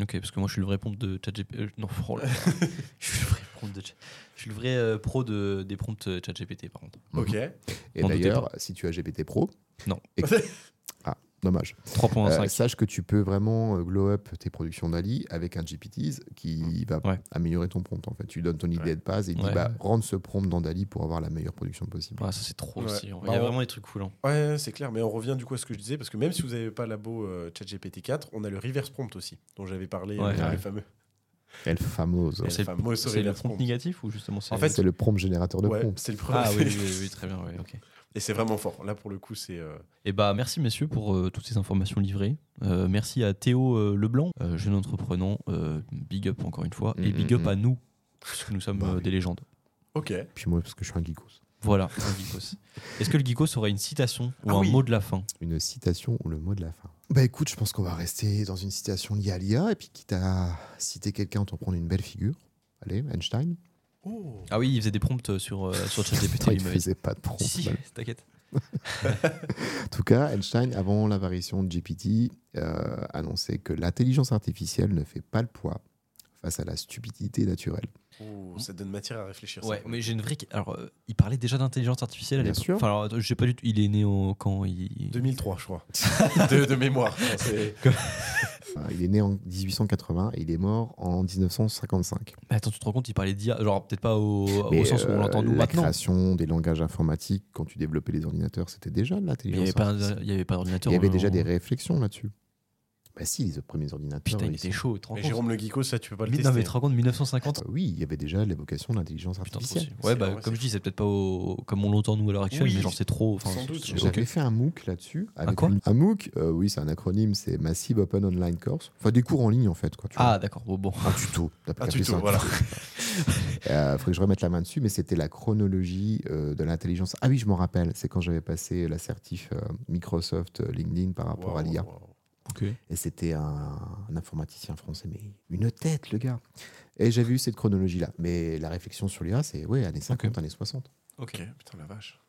Ok, parce que moi, je suis le vrai prompt de ChatGPT. euh, non, oh je suis le vrai prompt de Chat- Je suis le vrai euh, pro de, des prompts euh, ChatGPT, par contre. Ok. Et d'ailleurs, si tu as GPT Pro, Non. et- dommage. 3.5. Euh, sache que tu peux vraiment euh, glow up tes productions d'Ali avec un GPT qui va Ouais. améliorer ton prompt. En fait, tu donnes ton idée Ouais. de base et il Ouais. dit bah, rendre ce prompt dans Dali pour avoir la meilleure production possible. Ah, ça, c'est trop Ouais. aussi. Il Bah, y a on- vraiment des trucs cool. hein. Ouais, c'est clair. Mais on revient du coup à ce que je disais, parce que même si vous n'avez pas labo euh, ChatGPT 4, on a le reverse prompt aussi, dont j'avais parlé, Ouais. euh, Ouais. le fameux. Elle fameuse. Et C'est le le, prompt négatif ou justement c'est. En fait, c'est le prompt générateur de Ouais, prompt. c'est le premier. Ah oui, oui, oui, très bien, ouais, ok. Et c'est vraiment fort. Là, pour le coup, c'est. euh, Et bah merci messieurs pour euh, toutes ces informations livrées. Euh, merci à Théo euh, Leblanc, euh, jeune entreprenant. euh, big up encore une fois. Et Mm, big mm, up mm. à nous, puisque nous sommes Bah euh, oui. des légendes. Ok. Puis moi, parce que je suis un geekos. Voilà, un geekos. Est-ce que le geekos aurait une citation ou Ah un oui. mot de la fin? Une citation ou le mot de la fin Bah écoute, je pense qu'on va rester dans une citation liée à l'IA et puis quitte à citer quelqu'un, on prendre une belle figure. Allez, Einstein. Oh. Ah oui, il faisait des prompts sur, euh, sur ChatGPT. Il il ne faisait pas de prompt. Si, si, t'inquiète. En tout cas, Einstein, avant l'apparition de GPT, euh, annonçait que l'intelligence artificielle ne fait pas le poids face à la stupidité naturelle. Oh, ça donne matière à réfléchir. Ouais, mais j'ai une vraie. Alors, euh, il parlait déjà d'intelligence artificielle à Bien sûr. Enfin, alors, je sais pas du tout. Il est né au... quand il... coup. 2003, je crois. de, de mémoire. Enfin, il est né en 1880 et il est mort en 1955. Mais attends, tu te rends compte, il parlait d'IA. Genre, peut-être pas au, au sens où on euh, l'entend nous la maintenant. création des langages informatiques, quand tu développais les ordinateurs, c'était déjà de n'y l'intelligence artificielle. il y avait pas d'ordinateur. Il y avait déjà en- des réflexions là-dessus. Bah si, les premiers ordinateurs. Putain, il était chaud. Mais Jérôme Le Geeko, ça, tu peux pas le tester. Non, mais tu te rends compte, 1950 Euh, Oui, il y avait déjà l'évocation de l'intelligence artificielle. Ouais, bah, comme je dis, c'est peut-être pas au- comme on l'entend nous à l'heure actuelle, Oui, mais genre c'est trop. sans doute. J'avais fait un MOOC là-dessus. avec quoi une- Un MOOC, euh, oui, c'est un acronyme, c'est Massive Open Online Course. Enfin, des cours en ligne en fait. Quoi, tu vois. Ah, d'accord. Bon, bon. Un tuto. T'as pas Un tuto, voilà. Il faudrait que je remette la main dessus, mais c'était la chronologie euh, de l'intelligence. Ah oui, je m'en rappelle. C'est quand j'avais passé l'assertif euh, Microsoft euh, LinkedIn par rapport à l'IA. Et c'était un, un informaticien français, mais une tête, le gars. Et j'avais eu cette chronologie-là. Mais la réflexion sur l'IA, c'est ouais, années 50, années 60. Ok, putain la vache.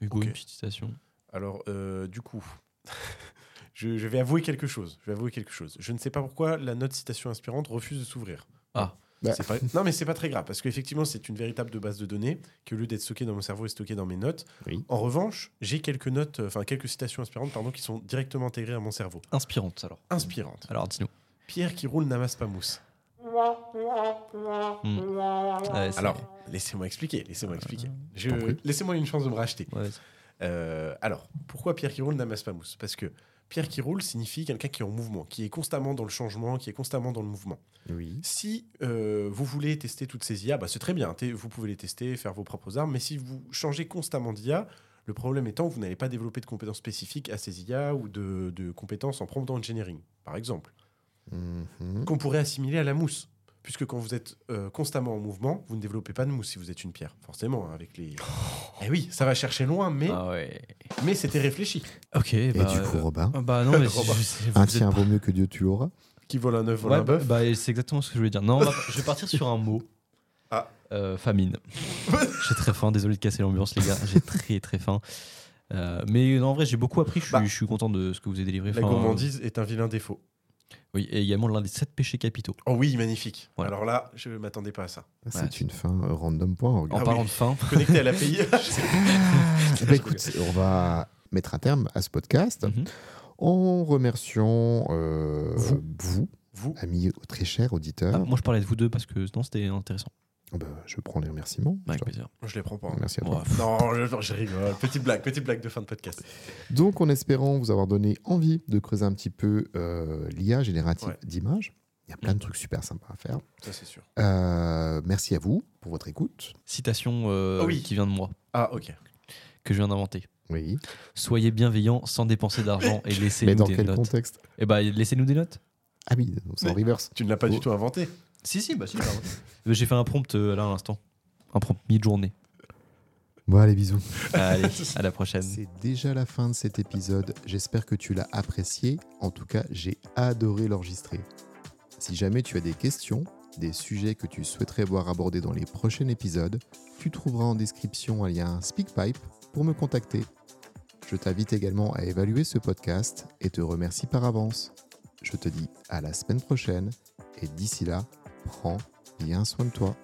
Hugo, Ok. une petite citation. Alors, euh, du coup, je, je vais avouer quelque chose. Je vais avouer quelque chose. Je ne sais pas pourquoi la note citation inspirante refuse de s'ouvrir. Ah. Bah. Pas- Non, mais c'est pas très grave parce qu'effectivement, c'est une véritable de base de données qui, au lieu d'être stockée dans mon cerveau, est stockée dans mes notes. Oui. En revanche, j'ai quelques notes, euh, enfin quelques citations inspirantes, pardon, qui sont directement intégrées à mon cerveau. Inspirante alors. Inspirantes. Alors dis-nous. Pierre qui roule n'amasse pas mousse. Hmm. Ouais, Alors, laissez-moi expliquer. Laissez-moi expliquer. Je-. Laissez-moi une chance de me racheter. ouais, Euh, alors, pourquoi Pierre qui roule n'amasse pas mousse? Parce que Pierre qui roule signifie quelqu'un qui est en mouvement, qui est constamment dans le changement, qui est constamment dans le mouvement. Oui. Si euh, vous voulez tester toutes ces IA, bah, c'est très bien, vous pouvez les tester, faire vos propres armes, mais si vous changez constamment d'IA, le problème étant que vous n'allez pas développer de compétences spécifiques à ces IA ou de, de compétences en prompt engineering, par exemple, Mhm. qu'on pourrait assimiler à la mousse. Puisque quand vous êtes euh, constamment en mouvement, vous ne développez pas de mousse si vous êtes une pierre, forcément, hein, avec les... Eh oui, ça va chercher loin, mais, Ah ouais. mais c'était réfléchi. Ok. Et bah, du coup, euh, Robin, ah Bah non, mais Robin. je- un tien vaut mieux que Dieu tu l'auras. Qui vole un œuf, vole Ouais, un bah, bœuf. bah, c'est exactement ce que je voulais dire. Non, va- je vais partir sur un mot. Ah. Euh, famine. j'ai très faim, désolé de casser l'ambiance, les gars. J'ai très très faim. Euh, mais non, en vrai, j'ai beaucoup appris. Je suis, Bah. je suis content de ce que vous avez délivré. La gourmandise est un vilain défaut. Oui, et également l'un des sept péchés capitaux. Oh oui, magnifique. Voilà. Alors là, je ne m'attendais pas à ça. C'est Ouais. une fin euh, random.org. En Ah parlant oui. de faim, Connecté à l'API. Bah, écoute, on va mettre un terme à ce podcast Mhm. en remerciant euh, Vous. vous, vous, amis très chers auditeurs. Ah, moi je parlais de vous deux parce que sinon c'était intéressant. Bah, je prends les remerciements. Avec Je- plaisir. je les prends pas. hein. Merci à toi. Non, je, je rigole. Petite blague, petite blague de fin de podcast. Donc, en espérant vous avoir donné envie de creuser un petit peu euh, l'IA générative Ouais. d'images, il y a plein de trucs super sympas à faire. Ça, c'est sûr. Euh, merci à vous pour votre écoute. Citation euh, Ah oui. qui vient de moi, Ah, ok. que je viens d'inventer. Oui. Soyez bienveillants sans dépenser d'argent et Mais laissez-nous dans des quel notes. contexte? Et bah laissez-nous des notes. Ah oui, c'est en Mais- reverse. Tu ne l'as pas Oh. du tout inventé. Si si, bah si. j'ai inventé. J'ai fait un prompt euh, là à l'instant. Un prompt mi-journée. Bon, allez, bisous. Allez, à la prochaine. C'est déjà la fin de cet épisode. J'espère que tu l'as apprécié. En tout cas, j'ai adoré l'enregistrer. Si jamais tu as des questions, des sujets que tu souhaiterais voir abordés dans les prochains épisodes, tu trouveras en description un lien SpeakPipe pour me contacter. Je t'invite également à évaluer ce podcast et te remercie par avance. Je te dis à la semaine prochaine et d'ici là, prends bien soin de toi.